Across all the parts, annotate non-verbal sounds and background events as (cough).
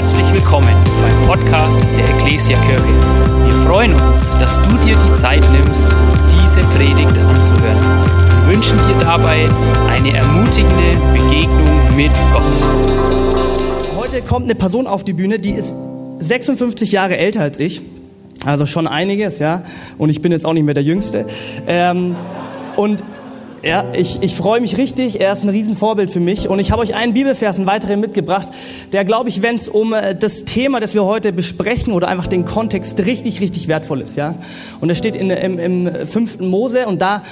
Herzlich willkommen beim Podcast der Ecclesia Kirche. Wir freuen uns, dass du dir die Zeit nimmst, diese Predigt anzuhören. Wir wünschen dir dabei eine ermutigende Begegnung mit Gott. Heute kommt eine Person auf die Bühne, die ist 56 Jahre älter als ich. Also schon einiges, ja. Und ich bin jetzt auch nicht mehr der Jüngste. Ähm, und ja, ich, ich freue mich richtig. Er ist ein Riesenvorbild für mich. Und ich habe euch einen Bibelvers, einen weiteren mitgebracht, der, glaube ich, wenn es um äh, das Thema, das wir heute besprechen oder einfach den Kontext richtig, richtig wertvoll ist. Ja? Und er steht in, im, im fünften Mose und da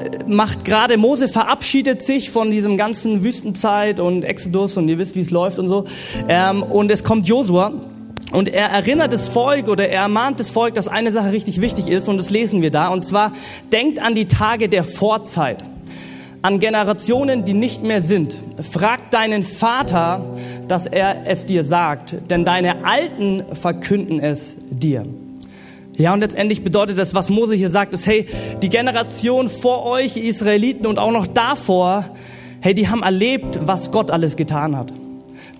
äh, macht gerade Mose verabschiedet sich von diesem ganzen Wüstenzeit und Exodus und ihr wisst, wie es läuft und so. Ähm, und es kommt Josua. Und er erinnert das Volk oder er ermahnt das Volk, dass eine Sache richtig wichtig ist und das lesen wir da. Und zwar, denkt an die Tage der Vorzeit, an Generationen, die nicht mehr sind. Frag deinen Vater, dass er es dir sagt, denn deine Alten verkünden es dir. Ja, und letztendlich bedeutet das, was Mose hier sagt, ist, hey, die Generation vor euch, Israeliten und auch noch davor, hey, die haben erlebt, was Gott alles getan hat.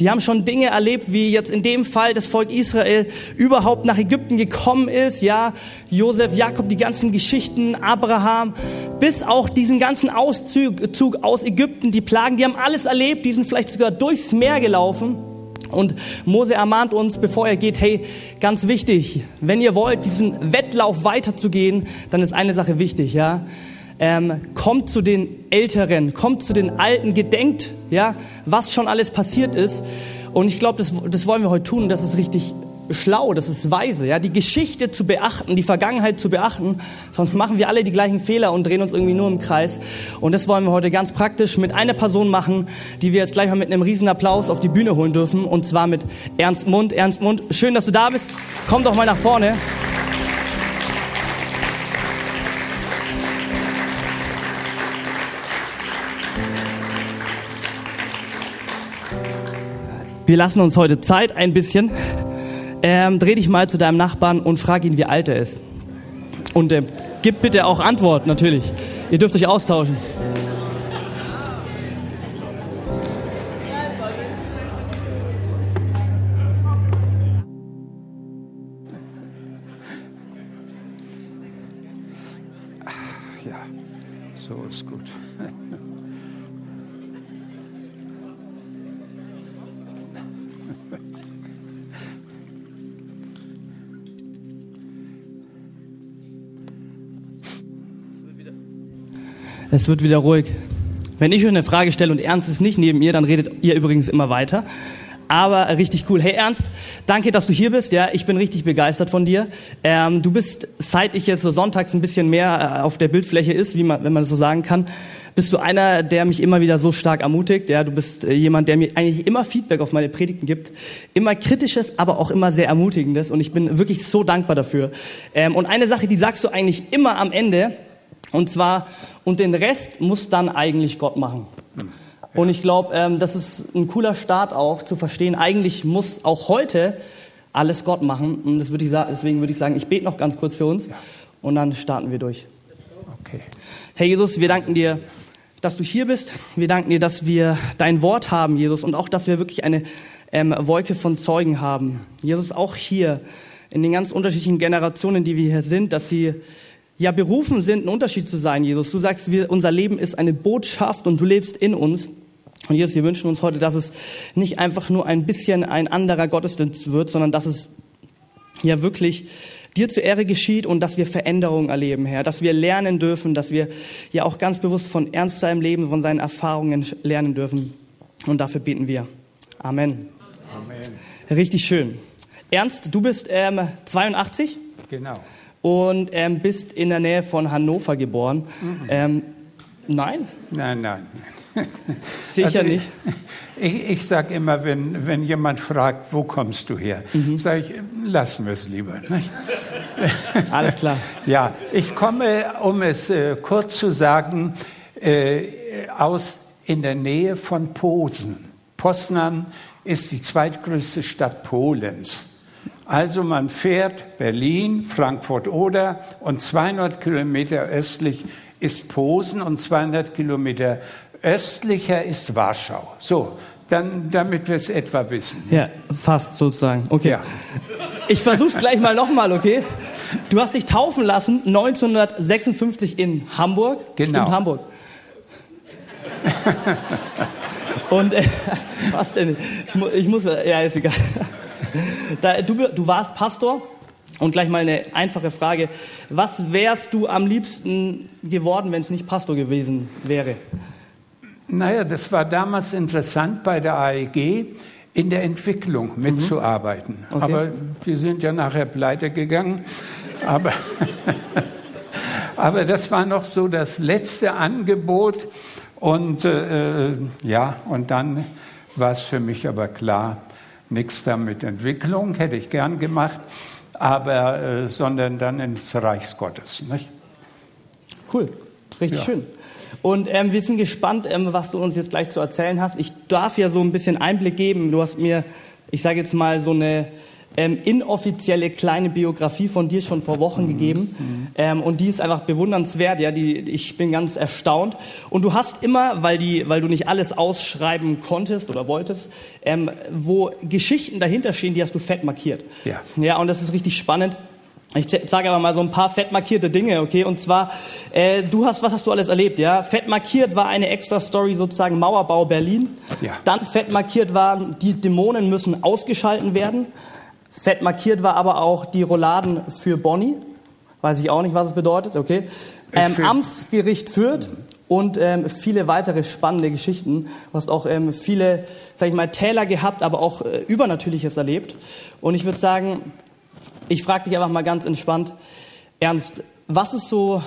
Die haben schon Dinge erlebt, wie jetzt in dem Fall das Volk Israel überhaupt nach Ägypten gekommen ist. Ja, Josef, Jakob, die ganzen Geschichten, Abraham, bis auch diesen ganzen Auszug Zug aus Ägypten, die Plagen, die haben alles erlebt. Die sind vielleicht sogar durchs Meer gelaufen. Und Mose ermahnt uns, bevor er geht, hey, ganz wichtig, wenn ihr wollt, diesen Wettlauf weiterzugehen, dann ist eine Sache wichtig, ja ähm, kommt zu den Älteren, kommt zu den Alten, gedenkt, ja, was schon alles passiert ist. Und ich glaube, das, das wollen wir heute tun. Das ist richtig schlau, das ist weise, ja, die Geschichte zu beachten, die Vergangenheit zu beachten, sonst machen wir alle die gleichen Fehler und drehen uns irgendwie nur im Kreis. Und das wollen wir heute ganz praktisch mit einer Person machen, die wir jetzt gleich mal mit einem riesen Applaus auf die Bühne holen dürfen, und zwar mit Ernst Mund. Ernst Mund, schön, dass du da bist. Komm doch mal nach vorne. Wir lassen uns heute Zeit ein bisschen. Ähm, dreh dich mal zu deinem Nachbarn und frag ihn, wie alt er ist. Und äh, gib bitte auch Antwort, natürlich. Ihr dürft euch austauschen. Es wird wieder ruhig. Wenn ich euch eine Frage stelle und Ernst ist nicht neben mir, dann redet ihr übrigens immer weiter. Aber richtig cool. Hey Ernst, danke, dass du hier bist. Ja, ich bin richtig begeistert von dir. Ähm, du bist, seit ich jetzt so sonntags ein bisschen mehr äh, auf der Bildfläche ist, wie man, wenn man das so sagen kann, bist du einer, der mich immer wieder so stark ermutigt. Ja, du bist äh, jemand, der mir eigentlich immer Feedback auf meine Predigten gibt, immer kritisches, aber auch immer sehr ermutigendes. Und ich bin wirklich so dankbar dafür. Ähm, und eine Sache, die sagst du eigentlich immer am Ende. Und zwar, und den Rest muss dann eigentlich Gott machen. Und ich glaube, ähm, das ist ein cooler Start auch zu verstehen. Eigentlich muss auch heute alles Gott machen. Und das würde ich deswegen würde ich sagen, ich bete noch ganz kurz für uns und dann starten wir durch. Okay. Herr Jesus, wir danken dir, dass du hier bist. Wir danken dir, dass wir dein Wort haben, Jesus, und auch, dass wir wirklich eine ähm, Wolke von Zeugen haben. Jesus, auch hier in den ganz unterschiedlichen Generationen, die wir hier sind, dass sie ja berufen sind, ein Unterschied zu sein, Jesus. Du sagst, wir, unser Leben ist eine Botschaft und du lebst in uns. Und Jesus, wir wünschen uns heute, dass es nicht einfach nur ein bisschen ein anderer Gottesdienst wird, sondern dass es ja wirklich dir zur Ehre geschieht und dass wir Veränderungen erleben, Herr, dass wir lernen dürfen, dass wir ja auch ganz bewusst von Ernst seinem Leben, von seinen Erfahrungen lernen dürfen. Und dafür beten wir. Amen. Amen. Richtig schön. Ernst, du bist ähm, 82? Genau. Und ähm, bist in der Nähe von Hannover geboren. Ähm, nein, Nein, nein. sicher Also nicht. Ich, ich sage immer, wenn, wenn jemand fragt, wo kommst du her, Mhm. sage ich, lassen wir es lieber. Alles klar. (laughs) Ja, ich komme, um es äh, kurz zu sagen, äh, aus in der Nähe von Posen. Poznan ist die zweitgrößte Stadt Polens. Also man fährt Berlin, Frankfurt-Oder und 200 Kilometer östlich ist Posen und 200 Kilometer östlicher ist Warschau. So, dann, damit wir es etwa wissen. Ja, fast sozusagen. Okay. Ja. Ich versuch's gleich mal nochmal, okay? Du hast dich taufen lassen 1956 in Hamburg. Genau. Stimmt, Hamburg. (laughs) Und äh, (laughs) was denn? Ich, mu ich muss, ja, ist egal. Da, du, du warst Pastor und gleich mal eine einfache Frage. Was wärst du am liebsten geworden, wenn es nicht Pastor gewesen wäre? Naja, das war damals interessant bei der AEG in der Entwicklung mitzuarbeiten. Okay. Aber die sind ja nachher pleite gegangen. Aber, (laughs) aber das war noch so das letzte Angebot. Und äh, ja, und dann war es für mich aber klar, nichts da mit Entwicklung, hätte ich gern gemacht, aber äh, sondern dann ins Reich Gottes. Nicht? Cool, richtig Ja. schön. Und ähm, wir sind gespannt, ähm, was du uns jetzt gleich zu erzählen hast. Ich darf ja so ein bisschen Einblick geben. Du hast mir, ich sage jetzt mal, so eine ähm, inoffizielle kleine Biografie von dir schon vor Wochen gegeben. Ähm, und die ist einfach bewundernswert. Ja, die, ich bin ganz erstaunt. Und du hast immer, weil, die, weil du nicht alles ausschreiben konntest oder wolltest, ähm, wo Geschichten dahinter stehen, die hast du fett markiert. Ja. Ja, und das ist richtig spannend. Ich sage aber mal so ein paar fett markierte Dinge, okay? Und zwar, äh, du hast, was hast du alles erlebt, ja? Fett markiert war eine extra Story sozusagen Mauerbau Berlin. Ja. Dann fett markiert war, die Dämonen müssen ausgeschalten werden. Fett markiert war aber auch die Rouladen für Bonnie. Weiß ich auch nicht, was es bedeutet, okay? Ähm, Für- Amtsgericht Fürth und ähm, viele weitere spannende Geschichten. Du hast auch ähm, viele, sag ich mal, Täler gehabt, aber auch äh, Übernatürliches erlebt. Und ich würde sagen, ich frage dich einfach mal ganz entspannt, Ernst, was ist so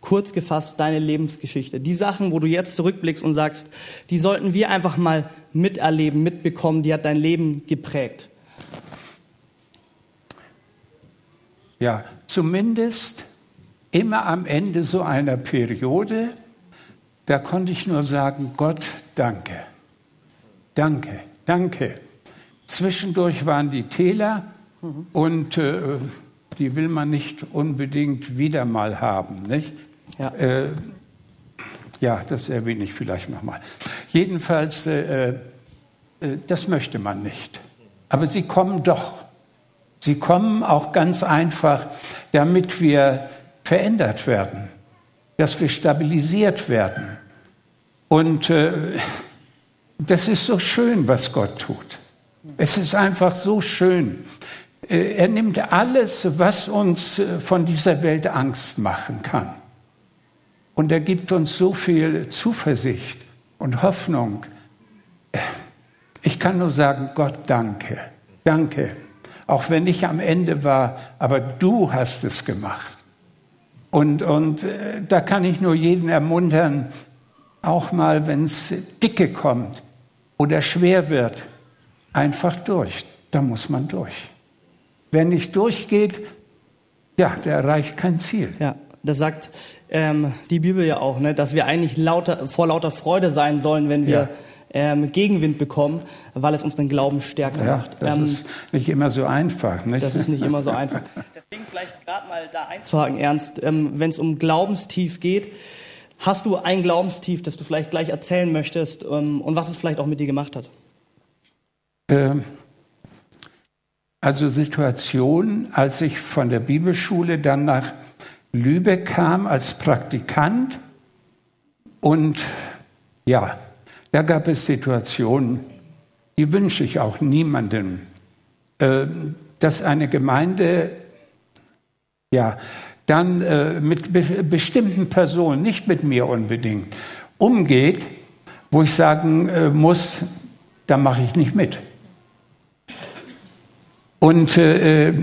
kurz gefasst deine Lebensgeschichte? Die Sachen, wo du jetzt zurückblickst und sagst, die sollten wir einfach mal miterleben, mitbekommen, die hat dein Leben geprägt. Ja, zumindest immer am Ende so einer Periode, da konnte ich nur sagen, Gott, danke, danke, danke. Zwischendurch waren die Täler und äh, die will man nicht unbedingt wieder mal haben, nicht? Ja. Äh, ja, das erwähne ich vielleicht nochmal. Jedenfalls, äh, äh, das möchte man nicht. Aber sie kommen doch. Sie kommen auch ganz einfach, damit wir verändert werden, dass wir stabilisiert werden. Und äh, das ist so schön, was Gott tut. Es ist einfach so schön. Äh, Er nimmt alles, was uns äh, von dieser Welt Angst machen kann. Und er gibt uns so viel Zuversicht und Hoffnung. Ich kann nur sagen, Gott, danke, danke. Auch wenn ich am Ende war, aber du hast es gemacht. Und, und äh, da kann ich nur jeden ermuntern, auch mal, wenn es dicke kommt oder schwer wird, einfach durch. Da muss man durch. Wer nicht durchgeht, ja, der erreicht kein Ziel. Ja, das sagt ähm, die Bibel ja auch, ne, dass wir eigentlich lauter, vor lauter Freude sein sollen, wenn wir Ja. Ähm, Gegenwind bekommen, weil es unseren Glauben stärker Ja, macht. das Ähm, ist nicht immer so einfach. Nicht? Das ist nicht immer so einfach. (laughs) Deswegen vielleicht gerade mal da einzuhaken, Ernst, ähm, wenn es um Glaubenstief geht. Hast du ein Glaubenstief, das du vielleicht gleich erzählen möchtest ähm, und was es vielleicht auch mit dir gemacht hat? Ähm, Also Situation, als ich von der Bibelschule dann nach Lübeck kam als Praktikant und ja, da gab es Situationen, die wünsche ich auch niemandem, äh, dass eine Gemeinde ja dann äh, mit be bestimmten Personen, nicht mit mir unbedingt, umgeht, wo ich sagen äh, muss, da mache ich nicht mit. Und äh,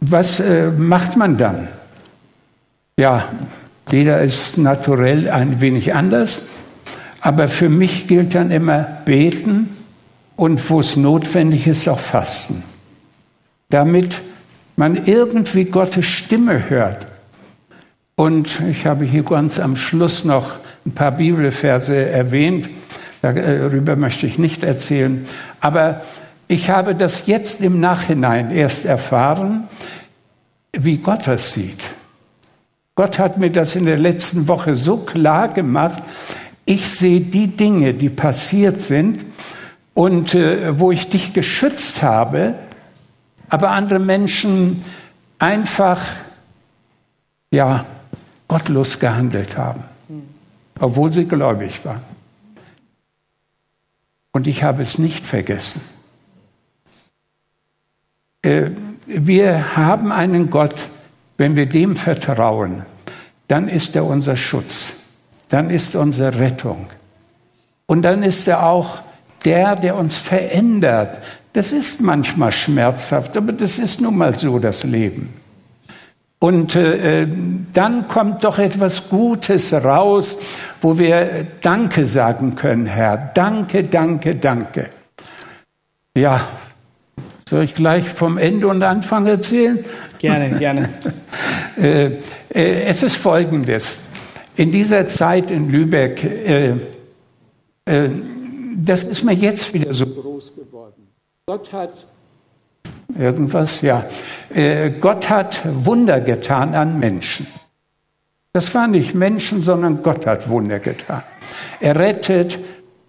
was äh, macht man dann? Ja, jeder ist naturell ein wenig anders, aber für mich gilt dann immer beten und wo es notwendig ist, auch fasten. Damit man irgendwie Gottes Stimme hört. Und ich habe hier ganz am Schluss noch ein paar Bibelverse erwähnt, darüber möchte ich nicht erzählen, aber ich habe das jetzt im Nachhinein erst erfahren, wie Gott das sieht. Gott hat mir das in der letzten Woche so klar gemacht. Ich sehe die Dinge, die passiert sind und äh, wo ich dich geschützt habe, aber andere Menschen einfach, ja, gottlos gehandelt haben, obwohl sie gläubig waren. Und ich habe es nicht vergessen. Äh, wir haben einen Gott, wenn wir dem vertrauen, dann ist er unser Schutz, dann ist unsere Rettung. Und dann ist er auch der, der uns verändert. Das ist manchmal schmerzhaft, aber das ist nun mal so das Leben. Und äh, dann kommt doch etwas Gutes raus, wo wir Danke sagen können, Herr. Danke, danke, danke. Ja, soll ich gleich vom Ende und Anfang erzählen? Gerne, gerne. (laughs) äh, äh, es ist Folgendes. In dieser Zeit in Lübeck, äh, äh, das ist mir jetzt wieder so groß geworden. Gott hat irgendwas, ja. Äh, Gott hat Wunder getan an Menschen. Das waren nicht Menschen, sondern Gott hat Wunder getan. Er rettet,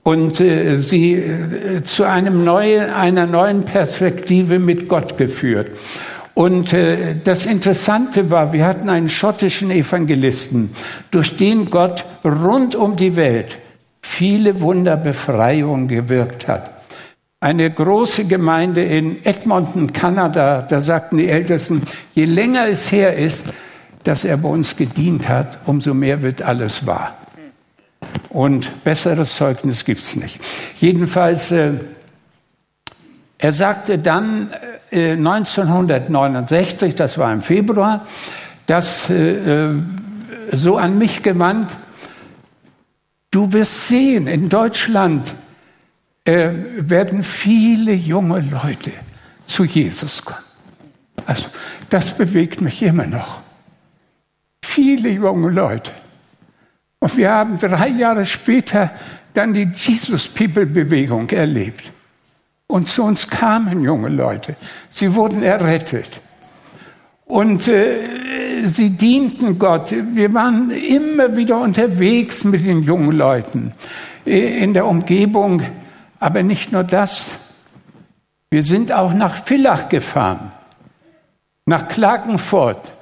und äh, sie äh, zu einem neuen, einer neuen Perspektive mit Gott geführt. Und äh, das Interessante war, wir hatten einen schottischen Evangelisten, durch den Gott rund um die Welt viele Wunderbefreiungen gewirkt hat. Eine große Gemeinde in Edmonton, Kanada, da sagten die Ältesten, je länger es her ist, dass er bei uns gedient hat, umso mehr wird alles wahr. Und besseres Zeugnis gibt es nicht. Jedenfalls, äh, er sagte dann äh, 1969, das war im Februar, dass äh, äh, so an mich gewandt, du wirst sehen, in Deutschland äh, werden viele junge Leute zu Jesus kommen. Also das bewegt mich immer noch. Viele junge Leute. Und wir haben drei Jahre später dann die Jesus People Bewegung erlebt. Und zu uns kamen junge Leute. Sie wurden errettet. Und äh, sie dienten Gott. Wir waren immer wieder unterwegs mit den jungen Leuten äh, in der Umgebung. Aber nicht nur das. Wir sind auch nach Villach gefahren, nach Klagenfurt.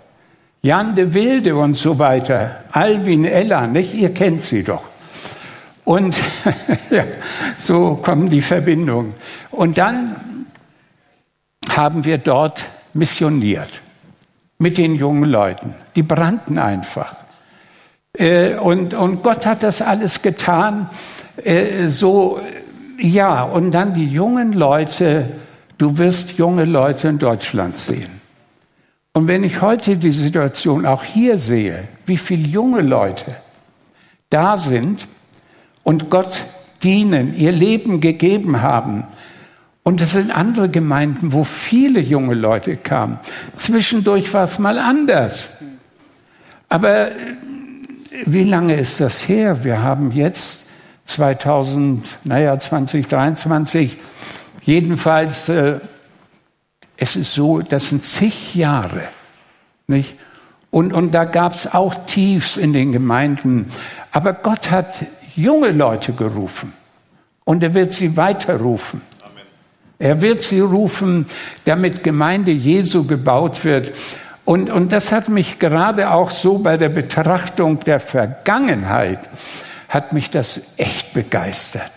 Jan de Wilde und so weiter, Alvin Ella, nicht? Ihr kennt sie doch. Und (laughs) ja, so kommen die Verbindungen. Und dann haben wir dort missioniert mit den jungen Leuten. Die brannten einfach. Äh, und, und Gott hat das alles getan. Äh, so, ja, und dann die jungen Leute, du wirst junge Leute in Deutschland sehen. Und wenn ich heute die Situation auch hier sehe, wie viele junge Leute da sind und Gott dienen, ihr Leben gegeben haben, und es sind andere Gemeinden, wo viele junge Leute kamen. Zwischendurch war es mal anders. Aber äh, wie lange ist das her? Wir haben jetzt 2000, naja, 2023, jedenfalls äh, es ist so, das sind zig Jahre. Nicht? Und, und da gab es auch Tiefs in den Gemeinden. Aber Gott hat junge Leute gerufen. Und er wird sie weiterrufen. Er wird sie rufen, damit Gemeinde Jesu gebaut wird. Und, und das hat mich gerade auch so bei der Betrachtung der Vergangenheit, hat mich das echt begeistert.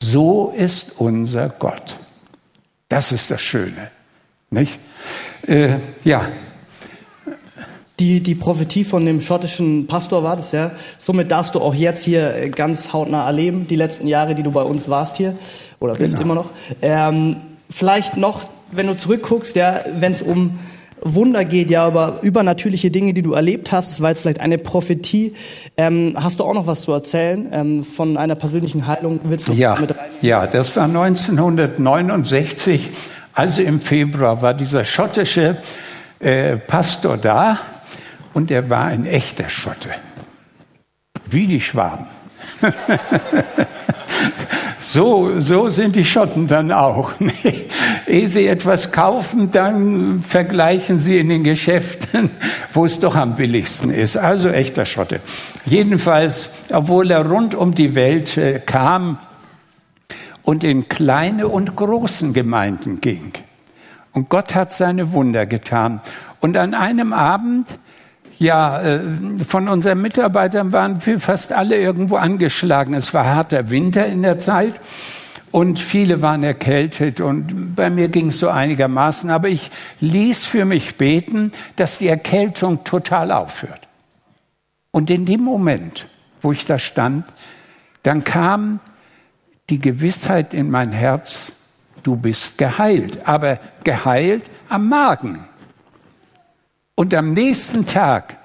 So ist unser Gott. Das ist das Schöne. Nicht? Äh, ja. Die, die Prophetie von dem schottischen Pastor war das, ja. Somit darfst du auch jetzt hier ganz hautnah erleben, die letzten Jahre, die du bei uns warst hier, oder bist genau. immer noch. Ähm, vielleicht noch, wenn du zurückguckst, ja, wenn es um Wunder geht, ja, über übernatürliche Dinge, die du erlebt hast. Das war jetzt vielleicht eine Prophetie. Ähm, hast du auch noch was zu erzählen ähm, von einer persönlichen Heilung? Willst du ja, mit rein? Ja, das war 1969 also im Februar war dieser schottische äh, Pastor da und er war ein echter Schotte. Wie die Schwaben. (laughs) So, so sind die Schotten dann auch. (laughs) Ehe sie etwas kaufen, dann vergleichen sie in den Geschäften, (laughs) wo es doch am billigsten ist. Also echter Schotte. Jedenfalls, obwohl er rund um die Welt äh, kam und in kleine und großen Gemeinden ging. Und Gott hat seine Wunder getan. Und an einem Abend ja, äh, von unseren Mitarbeitern waren wir fast alle irgendwo angeschlagen. Es war harter Winter in der Zeit und viele waren erkältet und bei mir ging es so einigermaßen. Aber ich ließ für mich beten, dass die Erkältung total aufhört. Und in dem Moment, wo ich da stand, dann kam die Gewissheit in mein Herz, du bist geheilt, aber geheilt am Magen. Und am nächsten Tag,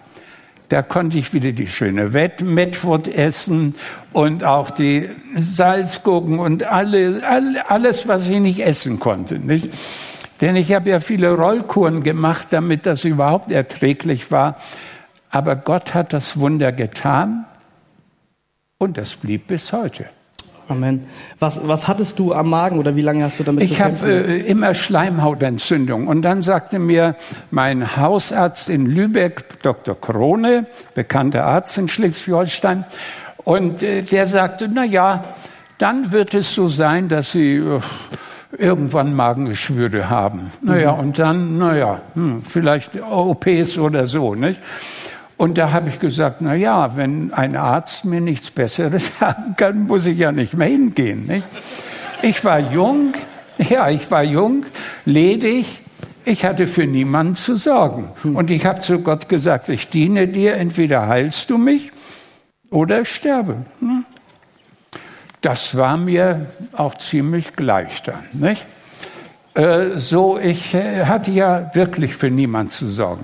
da konnte ich wieder die schöne Metwurst essen und auch die Salzgurken und alle, alles, was ich nicht essen konnte. Nicht? Denn ich habe ja viele Rollkuren gemacht, damit das überhaupt erträglich war. Aber Gott hat das Wunder getan und das blieb bis heute. Amen. Was, was hattest du am Magen oder wie lange hast du damit ich zu kämpfen? Ich habe äh, immer Schleimhautentzündung. Und dann sagte mir mein Hausarzt in Lübeck, Dr. Krone, bekannter Arzt in Schleswig-Holstein, und äh, der sagte, na ja, dann wird es so sein, dass Sie äh, irgendwann Magengeschwüre haben. Naja, mhm. und dann, naja, hm, vielleicht OPs oder so, nicht? Und da habe ich gesagt, na ja, wenn ein Arzt mir nichts Besseres (laughs) sagen kann, muss ich ja nicht mehr hingehen. Nicht? Ich war jung, (laughs) ja, ich war jung, ledig, ich hatte für niemanden zu sorgen. Und ich habe zu Gott gesagt, ich diene dir, entweder heilst du mich oder ich sterbe. Hm? Das war mir auch ziemlich gleich dann. Nicht? Äh, so, ich äh, hatte ja wirklich für niemanden zu sorgen.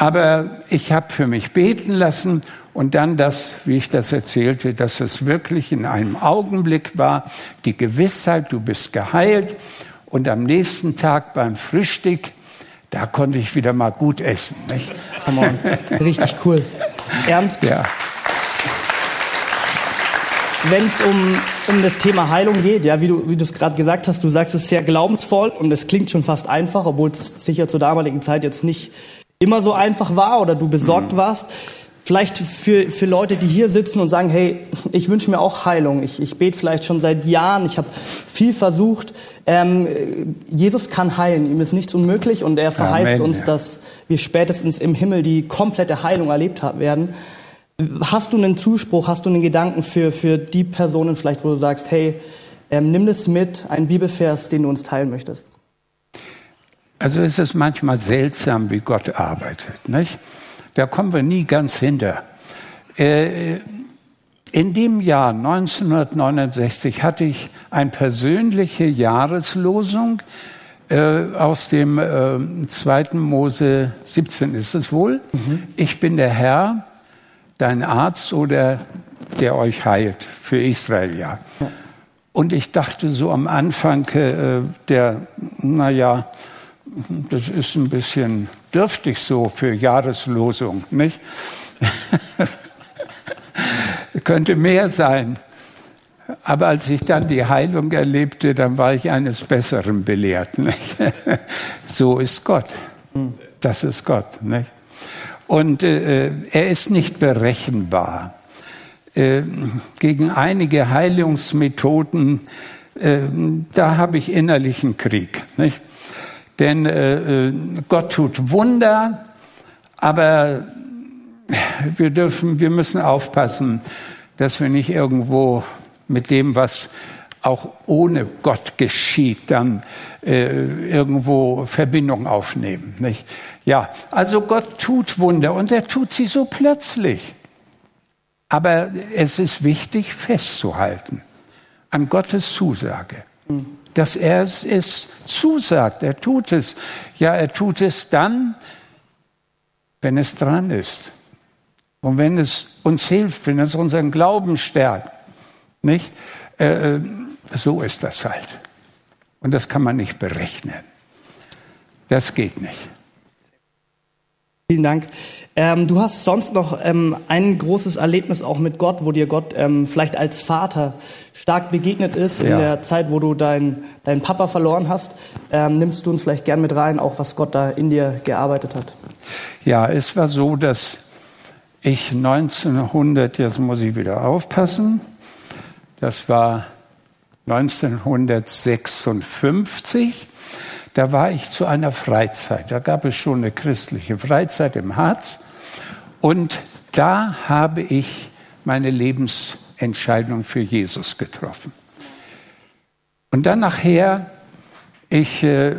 Aber ich habe für mich beten lassen und dann das, wie ich das erzählte, dass es wirklich in einem Augenblick war, die Gewissheit, du bist geheilt. Und am nächsten Tag beim Frühstück, da konnte ich wieder mal gut essen. Nicht? Come on. Richtig cool. Ernst? Ja. Wenn es um, um das Thema Heilung geht, ja, wie du wie es gerade gesagt hast, du sagst es sehr glaubensvoll und es klingt schon fast einfach, obwohl es sicher zur damaligen Zeit jetzt nicht immer so einfach war oder du besorgt mhm. warst. Vielleicht für, für Leute, die hier sitzen und sagen, hey, ich wünsche mir auch Heilung. Ich, ich bete vielleicht schon seit Jahren, ich habe viel versucht. Ähm, Jesus kann heilen, ihm ist nichts unmöglich und er verheißt Amen, uns, ja. dass wir spätestens im Himmel die komplette Heilung erlebt werden. Hast du einen Zuspruch, hast du einen Gedanken für, für die Personen vielleicht, wo du sagst, hey, ähm, nimm das mit, einen Bibelvers, den du uns teilen möchtest? Also es ist manchmal seltsam, wie Gott arbeitet. Nicht? Da kommen wir nie ganz hinter. Äh, in dem Jahr 1969 hatte ich eine persönliche Jahreslosung äh, aus dem äh, 2. Mose 17 ist es wohl. Mhm. Ich bin der Herr, dein Arzt oder der euch heilt für Israel, ja. Und ich dachte so am Anfang äh, der, naja, das ist ein bisschen dürftig so für Jahreslosung, nicht? (laughs) Könnte mehr sein. Aber als ich dann die Heilung erlebte, dann war ich eines Besseren belehrt. Nicht? (laughs) so ist Gott. Das ist Gott. Nicht? Und äh, er ist nicht berechenbar. Äh, gegen einige Heilungsmethoden, äh, da habe ich innerlichen Krieg. Nicht? Denn äh, äh, Gott tut Wunder, aber wir dürfen, wir müssen aufpassen, dass wir nicht irgendwo mit dem, was auch ohne Gott geschieht, dann äh, irgendwo Verbindung aufnehmen. Nicht? Ja, also Gott tut Wunder und er tut sie so plötzlich. Aber es ist wichtig festzuhalten an Gottes Zusage. Mhm dass er es, es zusagt. Er tut es. Ja, er tut es dann, wenn es dran ist. Und wenn es uns hilft, wenn es unseren Glauben stärkt. Nicht? Äh, äh, so ist das halt. Und das kann man nicht berechnen. Das geht nicht. Vielen Dank. Ähm, du hast sonst noch ähm, ein großes Erlebnis auch mit Gott, wo dir Gott ähm, vielleicht als Vater stark begegnet ist ja. in der Zeit, wo du deinen dein Papa verloren hast. Ähm, nimmst du uns vielleicht gern mit rein, auch was Gott da in dir gearbeitet hat? Ja, es war so, dass ich 1900, jetzt muss ich wieder aufpassen, das war 1956, da war ich zu einer Freizeit. Da gab es schon eine christliche Freizeit im Harz. Und da habe ich meine Lebensentscheidung für Jesus getroffen. Und dann nachher, ich äh,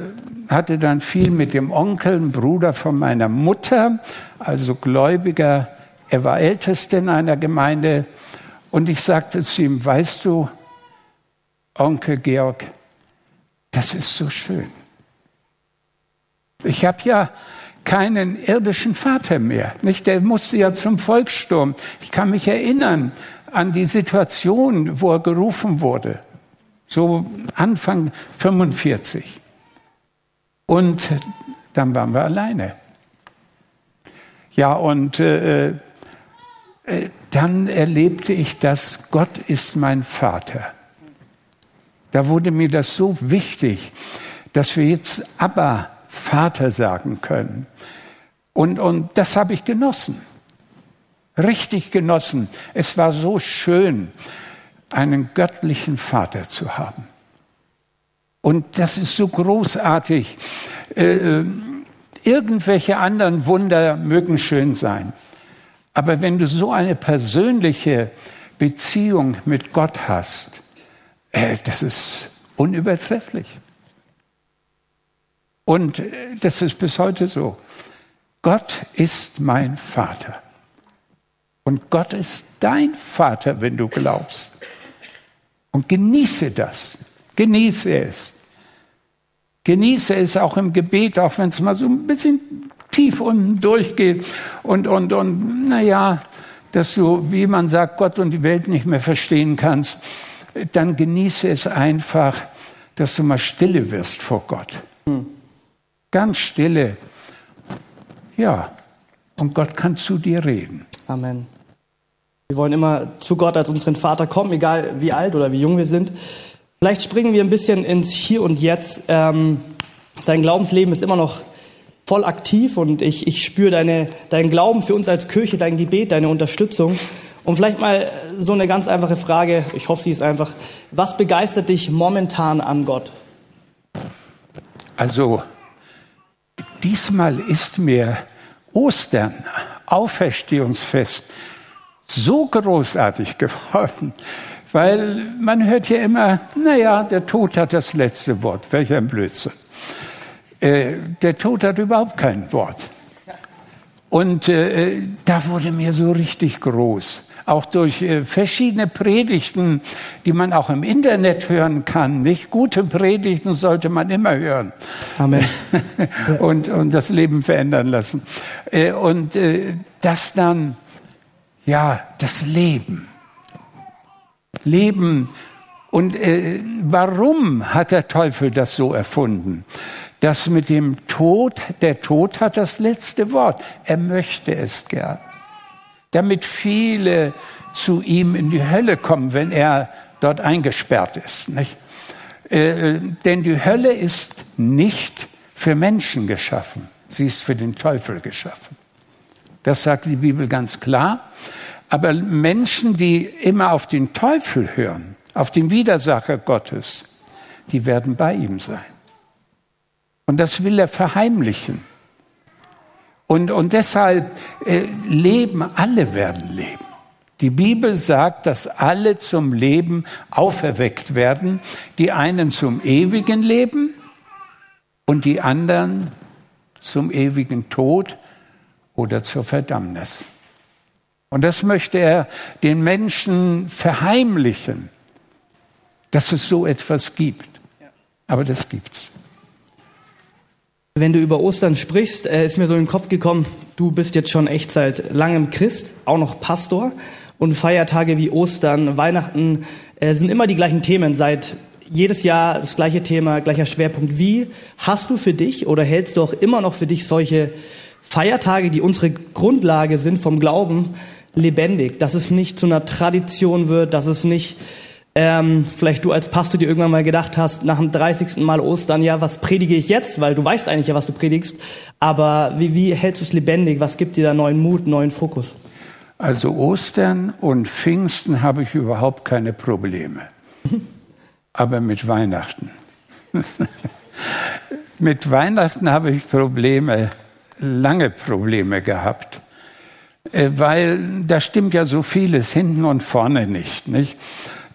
hatte dann viel mit dem Onkel, einem Bruder von meiner Mutter, also Gläubiger. Er war Ältester in einer Gemeinde. Und ich sagte zu ihm, weißt du, Onkel Georg, das ist so schön. Ich habe ja keinen irdischen Vater mehr. Nicht? Der musste ja zum Volkssturm. Ich kann mich erinnern an die Situation, wo er gerufen wurde. So Anfang 45. Und dann waren wir alleine. Ja, und äh, äh, dann erlebte ich das, Gott ist mein Vater. Da wurde mir das so wichtig, dass wir jetzt aber Vater sagen können. Und, und das habe ich genossen, richtig genossen. Es war so schön, einen göttlichen Vater zu haben. Und das ist so großartig. Äh, äh, irgendwelche anderen Wunder mögen schön sein. Aber wenn du so eine persönliche Beziehung mit Gott hast, äh, das ist unübertrefflich. Und äh, das ist bis heute so. Gott ist mein Vater. Und Gott ist dein Vater, wenn du glaubst. Und genieße das. Genieße es. Genieße es auch im Gebet, auch wenn es mal so ein bisschen tief unten durchgeht. Und, und, und, naja, dass du, wie man sagt, Gott und die Welt nicht mehr verstehen kannst. Dann genieße es einfach, dass du mal stille wirst vor Gott. Hm. Ganz stille. Ja, und Gott kann zu dir reden. Amen. Wir wollen immer zu Gott als unseren Vater kommen, egal wie alt oder wie jung wir sind. Vielleicht springen wir ein bisschen ins Hier und Jetzt. Ähm, dein Glaubensleben ist immer noch voll aktiv und ich, ich spüre deine, deinen Glauben für uns als Kirche, dein Gebet, deine Unterstützung. Und vielleicht mal so eine ganz einfache Frage, ich hoffe, sie ist einfach. Was begeistert dich momentan an Gott? Also, diesmal ist mir Ostern, Auferstehungsfest, so großartig (laughs) geworden, weil man hört ja immer, naja, der Tod hat das letzte Wort. Welcher ein Blödsinn. Äh, der Tod hat überhaupt kein Wort. Und äh, da wurde mir so richtig groß auch durch äh, verschiedene Predigten, die man auch im Internet hören kann. Nicht gute Predigten sollte man immer hören. Amen. (laughs) und, und das Leben verändern lassen. Äh, und äh, das dann, ja, das Leben. Leben. Und warum hat der Teufel das so erfunden? Das mit dem Tod, der Tod hat das letzte Wort. Er möchte es gern damit viele zu ihm in die Hölle kommen, wenn er dort eingesperrt ist. Nicht? Äh, denn die Hölle ist nicht für Menschen geschaffen, sie ist für den Teufel geschaffen. Das sagt die Bibel ganz klar. Aber Menschen, die immer auf den Teufel hören, auf den Widersacher Gottes, die werden bei ihm sein. Und das will er verheimlichen. Und, und deshalb äh, leben, alle werden leben. Die Bibel sagt, dass alle zum Leben auferweckt werden, die einen zum ewigen Leben und die anderen zum ewigen Tod oder zur Verdammnis. Und das möchte er den Menschen verheimlichen, dass es so etwas gibt. Aber das gibt's. Wenn du über Ostern sprichst, äh, ist mir so in den Kopf gekommen, du bist jetzt schon echt seit langem Christ, auch noch Pastor. Und Feiertage wie Ostern, Weihnachten äh, sind immer die gleichen Themen. Seit jedes Jahr das gleiche Thema, gleicher Schwerpunkt. Wie hast du für dich oder hältst du auch immer noch für dich solche Feiertage, die unsere Grundlage sind vom Glauben, lebendig. Dass es nicht zu einer Tradition wird, dass es nicht, ähm, vielleicht du als Pastor dir irgendwann mal gedacht hast, nach dem 30. Mal Ostern, ja, was predige ich jetzt? Weil du weißt eigentlich ja, was du predigst. Aber wie, wie hältst du es lebendig? Was gibt dir da neuen Mut, neuen Fokus? Also Ostern und Pfingsten habe ich überhaupt keine Probleme. (laughs) Aber mit Weihnachten. (laughs) mit Weihnachten habe ich Probleme, lange Probleme gehabt. Äh, weil da stimmt ja so vieles hinten und vorne nicht, nicht?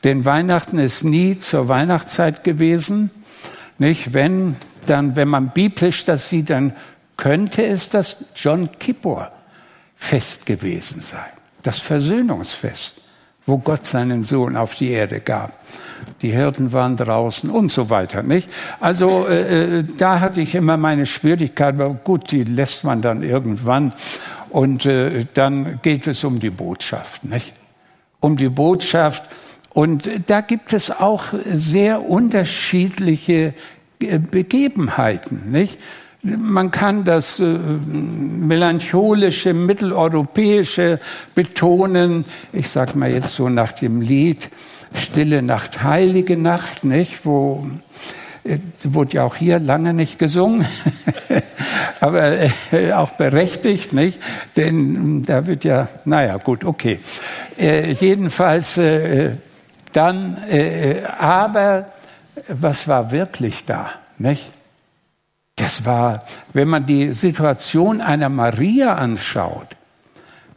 Denn Weihnachten ist nie zur Weihnachtszeit gewesen, nicht? Wenn, dann, wenn man biblisch das sieht, dann könnte es das John Kippur Fest gewesen sein das Versöhnungsfest, wo Gott seinen Sohn auf die Erde gab. Die Hirten waren draußen und so weiter, nicht? Also äh, äh, da hatte ich immer meine Schwierigkeit, aber gut, die lässt man dann irgendwann. Und äh, dann geht es um die Botschaft, nicht? Um die Botschaft. Und da gibt es auch sehr unterschiedliche äh, Begebenheiten, nicht? Man kann das äh, melancholische, mitteleuropäische betonen. Ich sag mal jetzt so nach dem Lied Stille Nacht, Heilige Nacht, nicht? Wo äh, wurde ja auch hier lange nicht gesungen, (laughs) aber auch berechtigt, nicht? Denn da wird ja, naja, gut, okay. Äh, jedenfalls äh, dann, äh, aber was war wirklich da, nicht? Das war, wenn man die Situation einer Maria anschaut,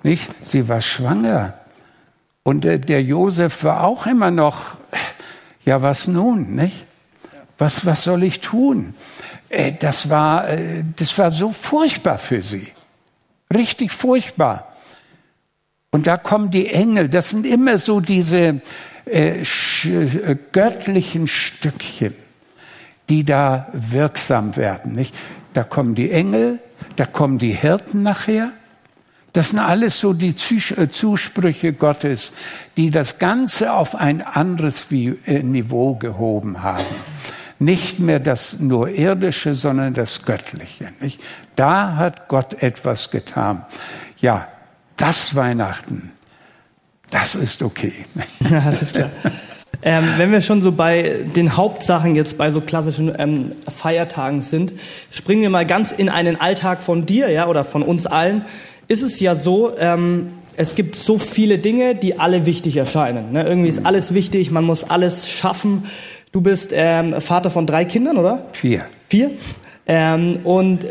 nicht? Sie war schwanger. Und der, der Josef war auch immer noch, ja, was nun, nicht? Was, was soll ich tun? Äh, das war, äh, das war so furchtbar für sie. Richtig furchtbar. Und da kommen die Engel, das sind immer so diese äh, äh göttlichen Stückchen die da wirksam werden. Nicht? Da kommen die Engel, da kommen die Hirten nachher. Das sind alles so die äh, Zusprüche Gottes, die das Ganze auf ein anderes äh, Niveau gehoben haben. Nicht mehr das nur irdische, sondern das göttliche. Nicht? Da hat Gott etwas getan. Ja, das Weihnachten, das ist okay. (laughs) Alles klar. Ähm, wenn wir schon so bei den Hauptsachen jetzt bei so klassischen ähm, Feiertagen sind, springen wir mal ganz in einen Alltag von dir, ja, oder von uns allen. Ist es ja so, ähm, es gibt so viele Dinge, die alle wichtig erscheinen. Ne? Irgendwie ist alles wichtig, man muss alles schaffen. Du bist ähm, Vater von drei Kindern, oder? Vier. Vier. Ähm, und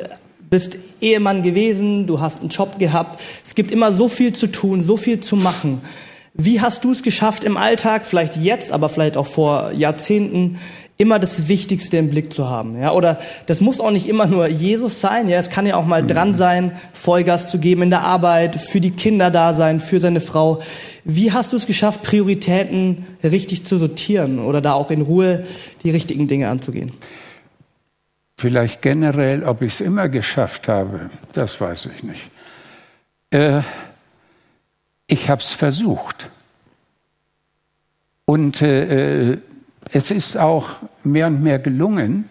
bist Ehemann gewesen, du hast einen Job gehabt. Es gibt immer so viel zu tun, so viel zu machen. Wie hast du es geschafft im Alltag, vielleicht jetzt, aber vielleicht auch vor Jahrzehnten, immer das Wichtigste im Blick zu haben? Ja, oder das muss auch nicht immer nur Jesus sein. Ja, es kann ja auch mal dran sein, Vollgas zu geben in der Arbeit, für die Kinder da sein, für seine Frau. Wie hast du es geschafft, Prioritäten richtig zu sortieren oder da auch in Ruhe die richtigen Dinge anzugehen? Vielleicht generell, ob ich es immer geschafft habe, das weiß ich nicht. Äh, ich habe es versucht. Und äh, äh, es ist auch mehr und mehr gelungen.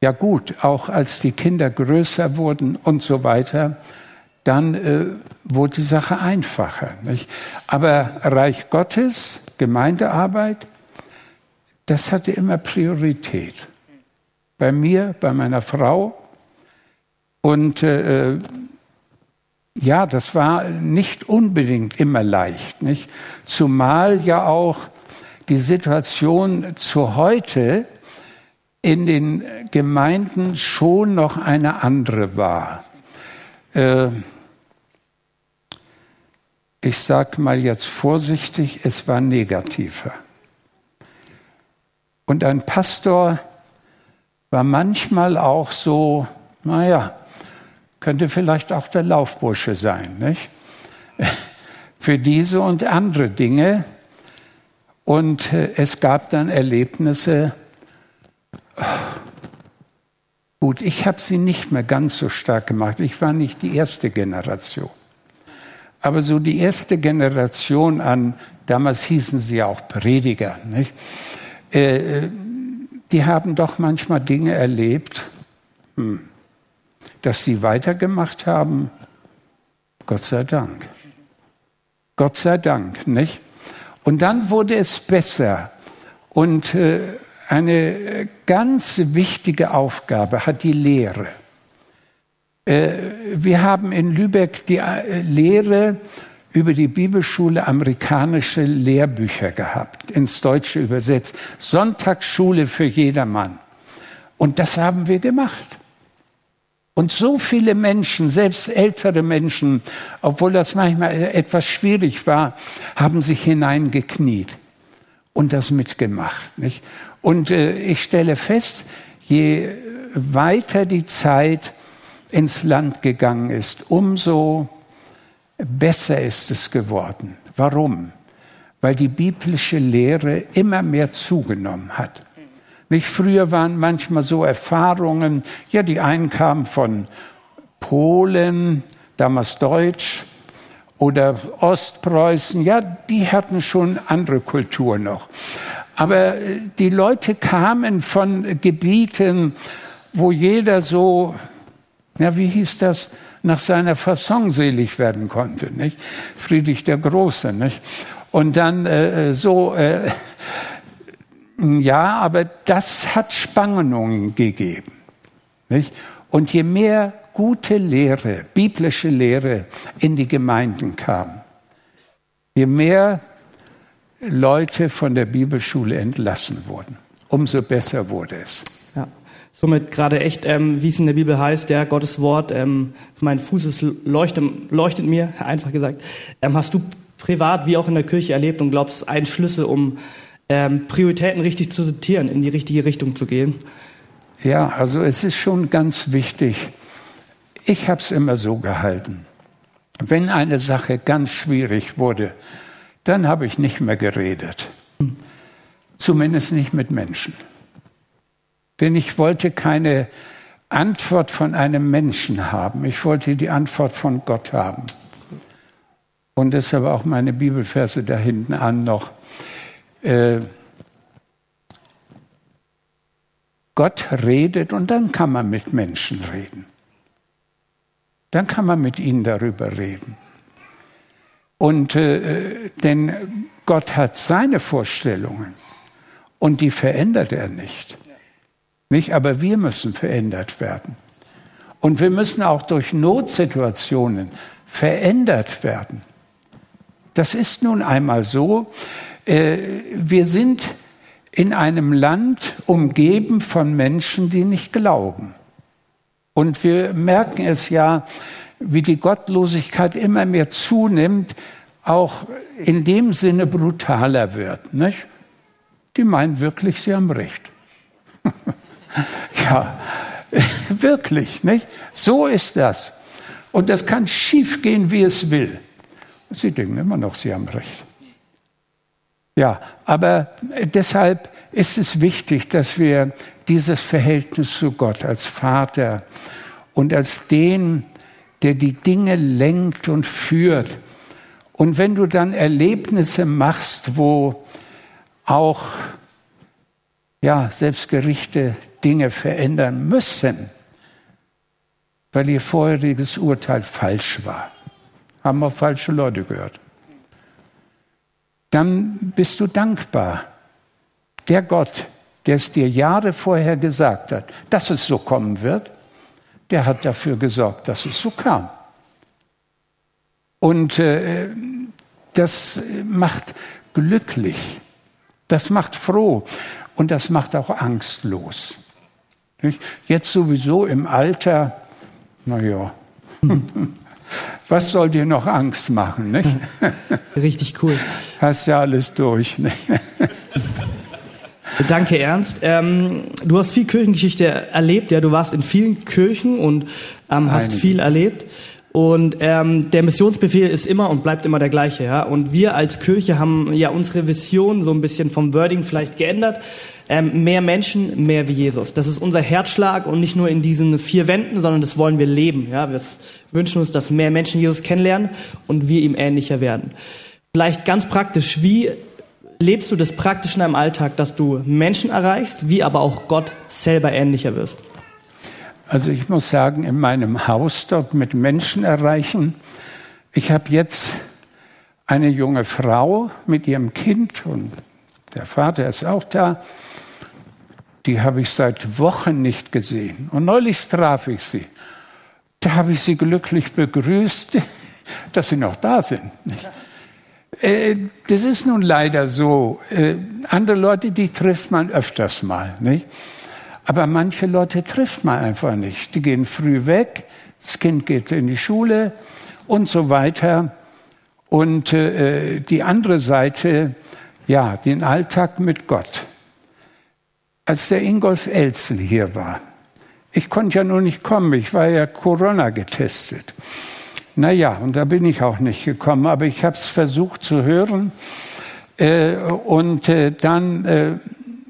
Ja gut, auch als die Kinder größer wurden und so weiter, dann äh, wurde die Sache einfacher. Nicht? Aber Reich Gottes, Gemeindearbeit, das hatte immer Priorität. Bei mir, bei meiner Frau. Und äh, äh ja, das war nicht unbedingt immer leicht, nicht? Zumal ja auch die Situation zu heute in den Gemeinden schon noch eine andere war. Äh, ich sage mal jetzt vorsichtig, es war negativer. Und ein Pastor war manchmal auch so, naja, könnte vielleicht auch der Laufbursche sein, nicht? Für diese und andere Dinge. Und äh, es gab dann Erlebnisse, gut, ich habe sie nicht mehr ganz so stark gemacht. Ich war nicht die erste Generation. Aber so die erste Generation an, damals hießen sie auch Prediger, nicht? Äh, äh die haben doch manchmal Dinge erlebt, hm dass sie weitergemacht haben, Gott sei Dank. Gott sei Dank, nicht? Und dann wurde es besser. Und äh, eine ganz wichtige Aufgabe hat die Lehre. Äh, wir haben in Lübeck die äh, Lehre über die Bibelschule amerikanische Lehrbücher gehabt, ins Deutsche übersetzt. Sonntagsschule für jedermann. Und das haben wir gemacht. Und so viele Menschen, selbst ältere Menschen, obwohl das manchmal etwas schwierig war, haben sich hineingekniet und das mitgemacht. Nicht? Und äh, ich stelle fest, je weiter die Zeit ins Land gegangen ist, umso besser ist es geworden. Warum? Weil die biblische Lehre immer mehr zugenommen hat. Nicht früher waren manchmal so Erfahrungen, ja, die einen kamen von Polen, damals Deutsch, oder Ostpreußen, ja, die hatten schon andere Kultur noch. Aber äh, die Leute kamen von Gebieten, wo jeder so, ja, wie hieß das, nach seiner Fasson selig werden konnte, nicht? Friedrich der Große, nicht? Und dann äh, äh so, äh, ja, aber das hat Spannungen gegeben, nicht? Und je mehr gute Lehre, biblische Lehre in die Gemeinden kam, je mehr Leute von der Bibelschule entlassen wurden, umso besser wurde es. Ja somit gerade echt, ähm, wie es in der Bibel heißt, ja, Gottes Wort, ähm, mein Fuß ist leuchtet, leuchtet mir, (laughs) einfach gesagt. Ähm, hast du privat wie auch in der Kirche erlebt und glaubst, ein Schlüssel, um ähm, Prioritäten richtig zu sortieren, in die richtige Richtung zu gehen? Ja, also es ist schon ganz wichtig. Ich habe es immer so gehalten. Wenn eine Sache ganz schwierig wurde, dann habe ich nicht mehr geredet. Zumindest nicht mit Menschen. Denn ich wollte keine Antwort von einem Menschen haben. Ich wollte die Antwort von Gott haben. Und deshalb auch meine Bibelverse da hinten an noch. Äh, Gott redet und dann kann man mit Menschen reden. Dann kann man mit ihnen darüber reden. Und äh, denn Gott hat seine Vorstellungen und die verändert er nicht. Nicht? Aber wir müssen verändert werden. Und wir müssen auch durch Notsituationen verändert werden. Das ist nun einmal so. Äh, wir sind in einem Land umgeben von Menschen, die nicht glauben. Und wir merken es ja, wie die Gottlosigkeit immer mehr zunimmt, auch in dem Sinne brutaler wird. Nicht? Die meinen wirklich, sie haben recht. (laughs) Ja, (laughs) wirklich, nicht? So ist das. Und das kann schief gehen, wie es will. Sie denken immer noch, sie haben recht. Ja, aber deshalb ist es wichtig, dass wir dieses Verhältnis zu Gott als Vater und als den, der die Dinge lenkt und führt. Und wenn du dann Erlebnisse machst, wo auch ja, selbst Gerichte Dinge verändern müssen, weil ihr vorheriges Urteil falsch war. Haben wir falsche Leute gehört. Dann bist du dankbar. Der Gott, der es dir Jahre vorher gesagt hat, dass es so kommen wird, der hat dafür gesorgt, dass es so kam. Und äh, das macht glücklich, das macht froh und das macht auch angstlos. Jetzt sowieso im Alter, naja, (laughs) was soll dir noch Angst machen? Nicht? (laughs) Richtig cool. Hast ja alles durch. Nicht? (laughs) Danke, Ernst. Ähm, du hast viel Kirchengeschichte erlebt, ja. Du warst in vielen Kirchen und ähm, hast viel erlebt. Und ähm, der Missionsbefehl ist immer und bleibt immer der gleiche. Ja? Und wir als Kirche haben ja unsere Vision so ein bisschen vom Wording vielleicht geändert. Ähm, mehr Menschen, mehr wie Jesus. Das ist unser Herzschlag und nicht nur in diesen vier Wänden, sondern das wollen wir leben. Ja? Wir wünschen uns, dass mehr Menschen Jesus kennenlernen und wir ihm ähnlicher werden. Vielleicht ganz praktisch, wie lebst du das praktisch in deinem Alltag, dass du Menschen erreichst, wie aber auch Gott selber ähnlicher wirst? Also ich muss sagen, in meinem Haus dort mit Menschen erreichen. Ich habe jetzt eine junge Frau mit ihrem Kind und der Vater ist auch da. Die habe ich seit Wochen nicht gesehen. Und neulich traf ich sie. Da habe ich sie glücklich begrüßt, (laughs) dass sie noch da sind. Äh, das ist nun leider so. Äh, andere Leute, die trifft man öfters mal. Nicht? Aber manche Leute trifft man einfach nicht. Die gehen früh weg, das Kind geht in die Schule und so weiter. Und äh, die andere Seite, ja, den Alltag mit Gott. Als der Ingolf Elzel hier war, ich konnte ja nur nicht kommen, ich war ja Corona getestet. Naja, und da bin ich auch nicht gekommen, aber ich habe es versucht zu hören. Äh, und äh, dann äh,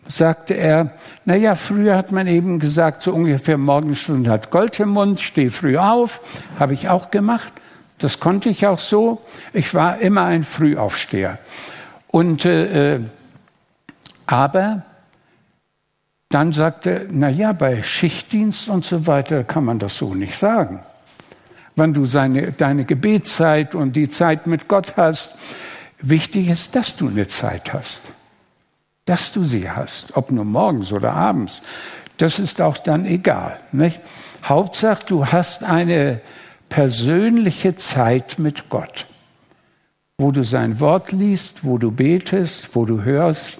sagte er, na ja, früher hat man eben gesagt, so ungefähr Morgenstunde hat Gold im Mund, steh früh auf, habe ich auch gemacht. Das konnte ich auch so. Ich war immer ein Frühaufsteher. Und äh, äh aber dann sagte, na ja, bei Schichtdienst und so weiter kann man das so nicht sagen. Wenn du seine, deine Gebetszeit und die Zeit mit Gott hast, wichtig ist, dass du eine Zeit hast dass du sie hast, ob nur morgens oder abends, das ist auch dann egal. Nicht? Hauptsache, du hast eine persönliche Zeit mit Gott, wo du sein Wort liest, wo du betest, wo du hörst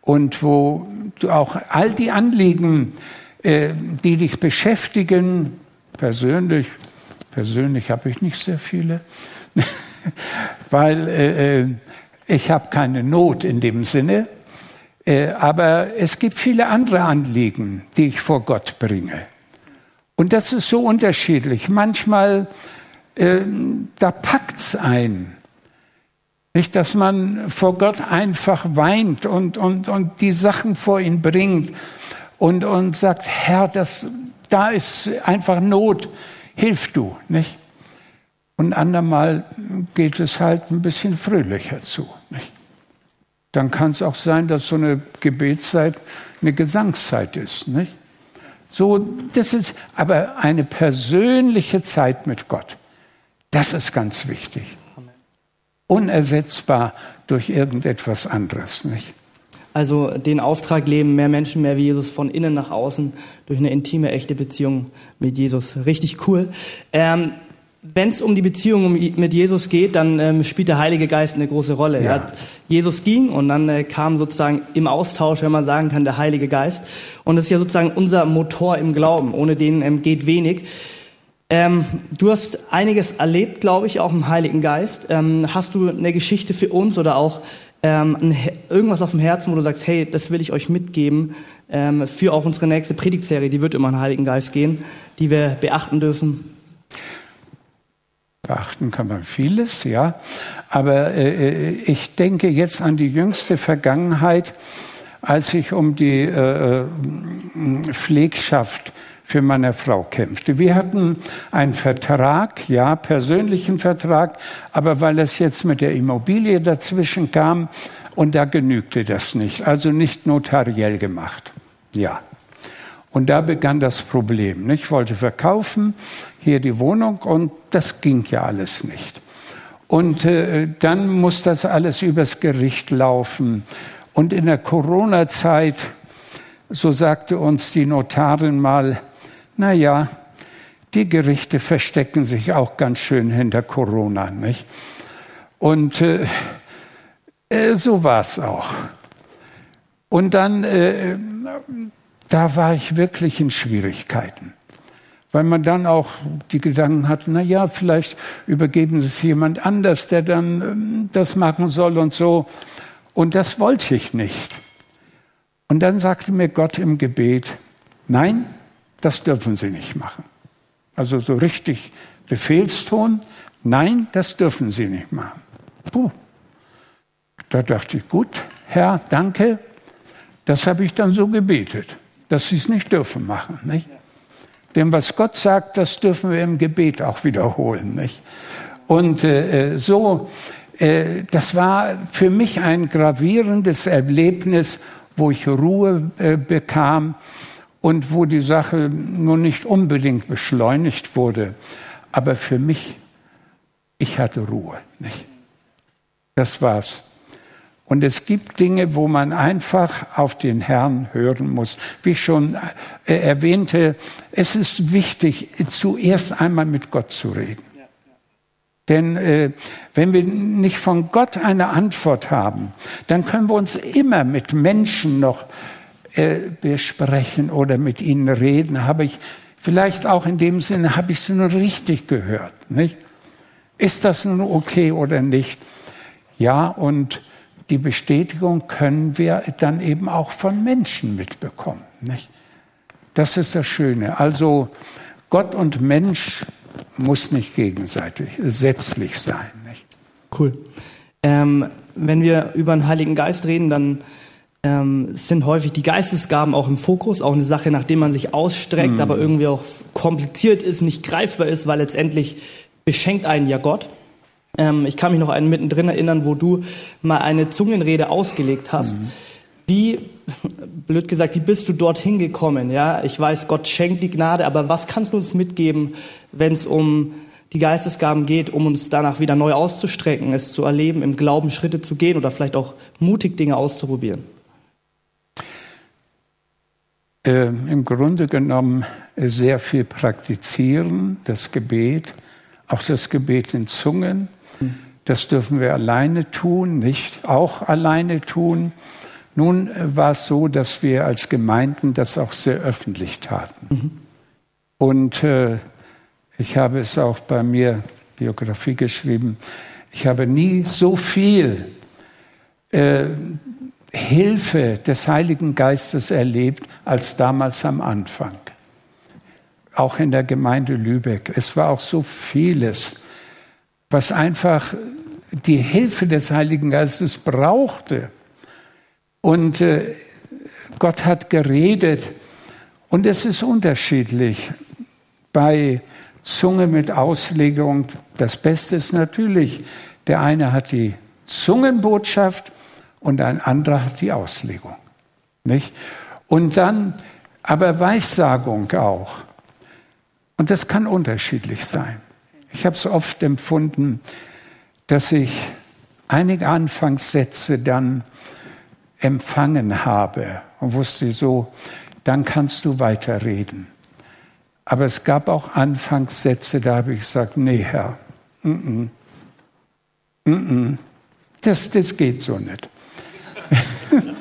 und wo du auch all die Anliegen, äh, die dich beschäftigen, persönlich, persönlich habe ich nicht sehr viele, (laughs) weil äh, äh, ich habe keine Not in dem Sinne, aber es gibt viele andere Anliegen, die ich vor Gott bringe. Und das ist so unterschiedlich. Manchmal, äh, da packt's ein. Nicht, dass man vor Gott einfach weint und, und, und die Sachen vor ihn bringt und, und sagt, Herr, das, da ist einfach Not, hilf du, nicht? Und andermal geht es halt ein bisschen fröhlicher zu? Dann kann es auch sein, dass so eine Gebetszeit eine Gesangszeit ist. Nicht? So, das ist aber eine persönliche Zeit mit Gott. Das ist ganz wichtig. Unersetzbar durch irgendetwas anderes. Nicht? Also den Auftrag leben mehr Menschen, mehr wie Jesus von innen nach außen durch eine intime, echte Beziehung mit Jesus. Richtig cool. Ähm, wenn es um die Beziehung mit Jesus geht, dann ähm, spielt der Heilige Geist eine große Rolle. Ja. Ja, Jesus ging und dann äh, kam sozusagen im Austausch, wenn man sagen kann, der Heilige Geist. Und das ist ja sozusagen unser Motor im Glauben. Ohne den ähm, geht wenig. Ähm, du hast einiges erlebt, glaube ich, auch im Heiligen Geist. Ähm, hast du eine Geschichte für uns oder auch ähm, irgendwas auf dem Herzen, wo du sagst, hey, das will ich euch mitgeben ähm, für auch unsere nächste Predigtserie, die wird immer in den Heiligen Geist gehen, die wir beachten dürfen? Beachten kann man vieles, ja. Aber äh, ich denke jetzt an die jüngste Vergangenheit, als ich um die äh, äh, Pflegschaft für meine Frau kämpfte. Wir hatten einen Vertrag, ja, persönlichen Vertrag, aber weil es jetzt mit der Immobilie dazwischen kam und da genügte das nicht, also nicht notariell gemacht. Ja. Und da begann das Problem. Ich wollte verkaufen, hier die Wohnung und das ging ja alles nicht. Und äh, dann muss das alles übers Gericht laufen. Und in der Corona-Zeit, so sagte uns die Notarin mal, na ja, die Gerichte verstecken sich auch ganz schön hinter Corona, nicht? Und äh, äh, so war es auch. Und dann äh, da war ich wirklich in Schwierigkeiten. Weil man dann auch die Gedanken hat, na ja, vielleicht übergeben Sie es jemand anders, der dann ähm, das machen soll und so. Und das wollte ich nicht. Und dann sagte mir Gott im Gebet, nein, das dürfen Sie nicht machen. Also so richtig Befehlston, nein, das dürfen Sie nicht machen. Puh. Da dachte ich, gut, Herr, danke, das habe ich dann so gebetet dass sie es nicht dürfen machen. Nicht? Denn was Gott sagt, das dürfen wir im Gebet auch wiederholen. Nicht? Und äh, so, äh, das war für mich ein gravierendes Erlebnis, wo ich Ruhe äh, bekam und wo die Sache nun nicht unbedingt beschleunigt wurde. Aber für mich, ich hatte Ruhe. Nicht? Das war's. Und es gibt Dinge, wo man einfach auf den Herrn hören muss. Wie ich schon äh, erwähnte, es ist wichtig, zuerst einmal mit Gott zu reden. Denn äh, wenn wir nicht von Gott eine Antwort haben, dann können wir uns immer mit Menschen noch äh, besprechen oder mit ihnen reden. Habe ich vielleicht auch in dem Sinne, habe ich sie nur richtig gehört? Nicht? Ist das nun okay oder nicht? Ja, und die Bestätigung können wir dann eben auch von Menschen mitbekommen. Nicht? Das ist das Schöne. Also Gott und Mensch muss nicht gegenseitig setzlich sein. Nicht? Cool. Ähm, wenn wir über den Heiligen Geist reden, dann ähm, sind häufig die Geistesgaben auch im Fokus, auch eine Sache, nach der man sich ausstreckt, mhm. aber irgendwie auch kompliziert ist, nicht greifbar ist, weil letztendlich beschenkt einen ja Gott. Ähm, ich kann mich noch einen mittendrin erinnern, wo du mal eine Zungenrede ausgelegt hast. Mhm. Wie, blöd gesagt, wie bist du dorthin gekommen? Ja, ich weiß, Gott schenkt die Gnade, aber was kannst du uns mitgeben, wenn es um die Geistesgaben geht, um uns danach wieder neu auszustrecken, es zu erleben, im Glauben Schritte zu gehen oder vielleicht auch mutig Dinge auszuprobieren? Äh, Im Grunde genommen sehr viel praktizieren, das Gebet, auch das Gebet in Zungen. Das dürfen wir alleine tun, nicht auch alleine tun. Nun war es so, dass wir als Gemeinden das auch sehr öffentlich taten. Mhm. Und äh, ich habe es auch bei mir Biografie geschrieben. Ich habe nie so viel äh, Hilfe des Heiligen Geistes erlebt als damals am Anfang. Auch in der Gemeinde Lübeck. Es war auch so vieles, was einfach die Hilfe des Heiligen Geistes brauchte. Und äh, Gott hat geredet. Und es ist unterschiedlich. Bei Zunge mit Auslegung, das Beste ist natürlich, der eine hat die Zungenbotschaft und ein anderer hat die Auslegung. Nicht? Und dann aber Weissagung auch. Und das kann unterschiedlich sein. Ich habe es oft empfunden, dass ich einige Anfangssätze dann empfangen habe und wusste so, dann kannst du weiterreden. Aber es gab auch Anfangssätze, da habe ich gesagt, nee, Herr, mm -mm, mm das, das geht so nicht. (laughs)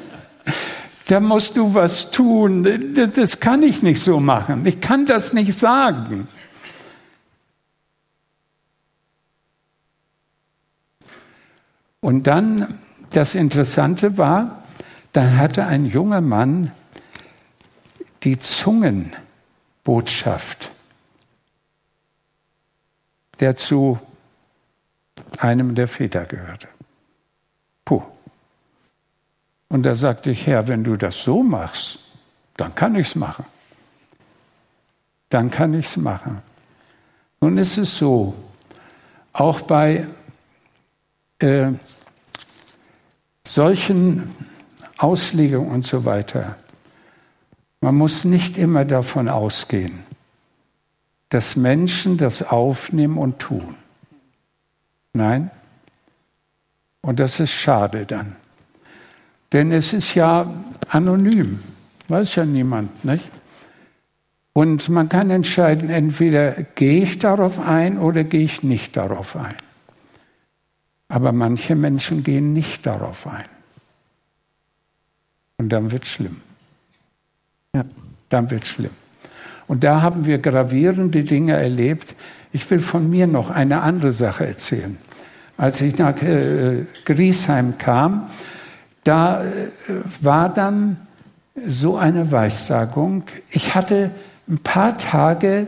da musst du was tun. Das, das kann ich nicht so machen. Ich kann das nicht sagen. Und dann, das Interessante war, dann hatte ein junger Mann die Zungenbotschaft, der zu einem der Väter gehörte. Puh. Und da sagte ich, Herr, wenn du das so machst, dann kann ich es machen. Dann kann ich es machen. Nun ist es so, auch bei äh, solchen Auslegung und so weiter. Man muss nicht immer davon ausgehen, dass Menschen das aufnehmen und tun. Nein. Und das ist schade dann. Denn es ist ja anonym, weiß ja niemand, nicht? Und man kann entscheiden, entweder gehe ich darauf ein oder gehe ich nicht darauf ein. Aber manche Menschen gehen nicht darauf ein. Und dann wird es schlimm. Ja. Dann wird es schlimm. Und da haben wir gravierende Dinge erlebt. Ich will von mir noch eine andere Sache erzählen. Als ich nach äh, Griesheim kam, da äh, war dann so eine Weissagung. Ich hatte ein paar Tage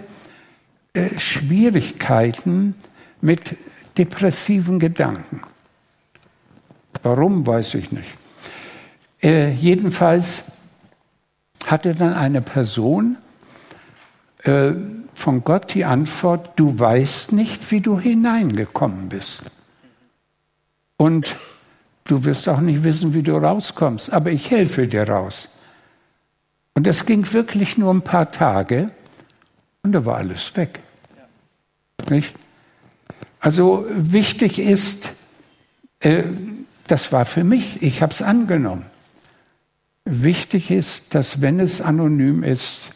äh, Schwierigkeiten mit depressiven Gedanken. Warum, weiß ich nicht. Äh, jedenfalls hatte dann eine Person äh, von Gott die Antwort, du weißt nicht, wie du hineingekommen bist. Und du wirst auch nicht wissen, wie du rauskommst, aber ich helfe dir raus. Und das ging wirklich nur ein paar Tage und da war alles weg. Nicht? Also wichtig ist, äh, das war für mich, ich habe es angenommen. Wichtig ist, dass wenn es anonym ist,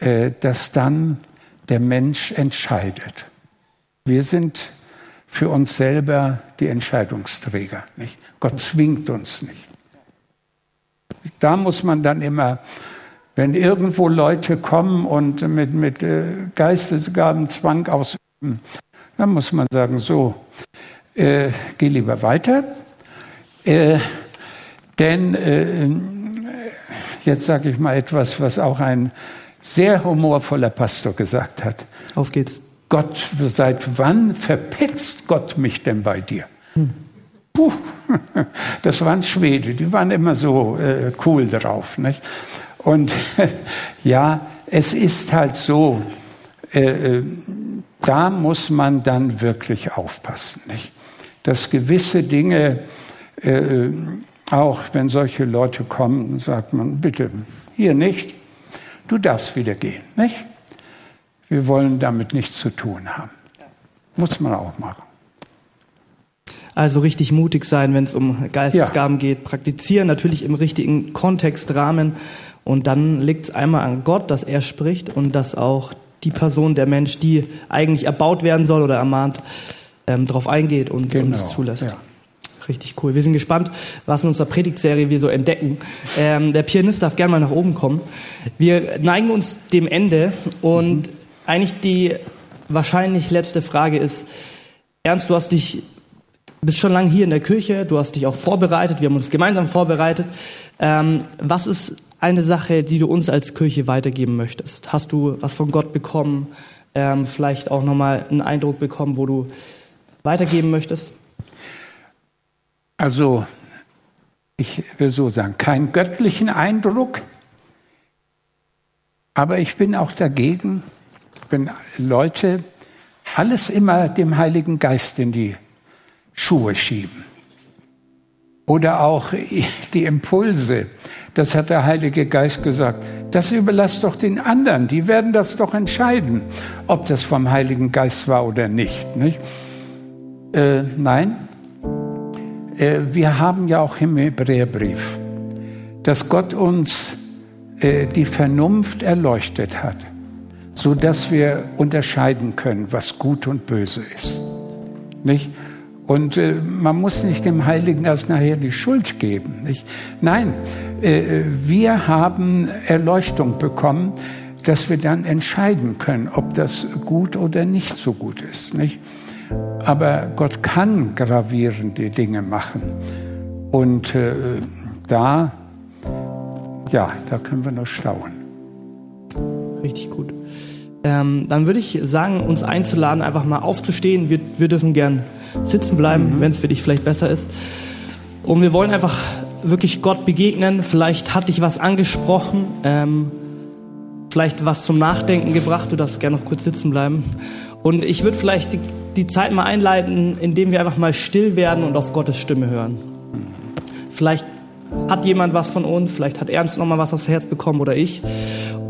äh, dass dann der Mensch entscheidet. Wir sind für uns selber die Entscheidungsträger. Nicht? Gott zwingt uns nicht. Da muss man dann immer, wenn irgendwo Leute kommen und mit, mit äh, Geistesgaben Zwang ausüben, dann muss man sagen, so, äh, geh lieber weiter. Äh, denn äh, jetzt sage ich mal etwas, was auch ein sehr humorvoller Pastor gesagt hat. Auf geht's. Gott, seit wann verpetzt Gott mich denn bei dir? Hm. Puh, (laughs) das waren Schwede, die waren immer so äh, cool drauf. Nicht? Und (laughs) ja, es ist halt so, äh, äh, da muss man dann wirklich aufpassen. Nicht? Dass gewisse Dinge, äh, auch wenn solche Leute kommen, sagt man, bitte, hier nicht, du darfst wieder gehen. Nicht? Wir wollen damit nichts zu tun haben. Muss man auch machen. Also richtig mutig sein, wenn es um Geistesgaben ja. geht, praktizieren, natürlich im richtigen Kontextrahmen. Und dann liegt es einmal an Gott, dass er spricht und dass auch die Person, der Mensch, die eigentlich erbaut werden soll oder ermahnt, ähm, darauf eingeht und genau. uns zulässt. Ja. Richtig cool. Wir sind gespannt, was in unserer Predigtserie wir so entdecken. Ähm, der Pianist darf gerne mal nach oben kommen. Wir neigen uns dem Ende und mhm. eigentlich die wahrscheinlich letzte Frage ist, Ernst, du hast dich, bist schon lange hier in der Kirche, du hast dich auch vorbereitet, wir haben uns gemeinsam vorbereitet. Ähm, was ist eine Sache, die du uns als Kirche weitergeben möchtest? Hast du was von Gott bekommen? Ähm, vielleicht auch nochmal einen Eindruck bekommen, wo du weitergeben möchtest? Also, ich will so sagen, keinen göttlichen Eindruck, aber ich bin auch dagegen, wenn Leute alles immer dem Heiligen Geist in die Schuhe schieben. Oder auch (laughs) die Impulse, das hat der Heilige Geist gesagt. Das überlasst doch den anderen. Die werden das doch entscheiden, ob das vom Heiligen Geist war oder nicht. nicht? Äh, nein. Äh, wir haben ja auch im Hebräerbrief, dass Gott uns äh, die Vernunft erleuchtet hat, so dass wir unterscheiden können, was gut und böse ist. Nicht? Und äh, man muss nicht dem Heiligen Geist nachher die Schuld geben. Nicht? Nein, äh, wir haben Erleuchtung bekommen, dass wir dann entscheiden können, ob das gut oder nicht so gut ist. Nicht? Aber Gott kann gravierende Dinge machen. Und äh, da, ja, da können wir nur staunen. Richtig gut. Ähm, dann würde ich sagen, uns einzuladen, einfach mal aufzustehen. Wir, wir dürfen gern sitzen bleiben, mhm. wenn es für dich vielleicht besser ist. Und wir wollen einfach wirklich Gott begegnen. Vielleicht hat dich was angesprochen, ähm, vielleicht was zum Nachdenken gebracht. Du darfst gerne noch kurz sitzen bleiben. Und ich würde vielleicht die, die Zeit mal einleiten, indem wir einfach mal still werden und auf Gottes Stimme hören. Vielleicht hat jemand was von uns, vielleicht hat Ernst noch mal was aufs Herz bekommen oder ich.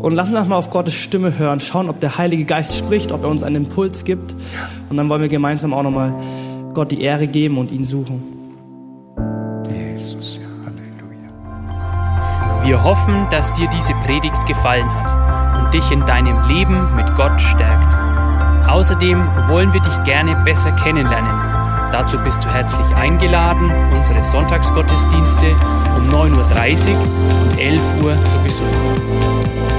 Und lass uns mal auf Gottes Stimme hören, schauen, ob der Heilige Geist spricht, ob er uns einen Impuls gibt. Und dann wollen wir gemeinsam auch noch mal Gott die Ehre geben und ihn suchen. Jesus, ja, Halleluja. Wir hoffen, dass dir diese Predigt gefallen hat und dich in deinem Leben mit Gott stärkt. Außerdem wollen wir dich gerne besser kennenlernen. Dazu bist du herzlich eingeladen, unsere Sonntagsgottesdienste um 9.30 Uhr und 11 Uhr zu besuchen.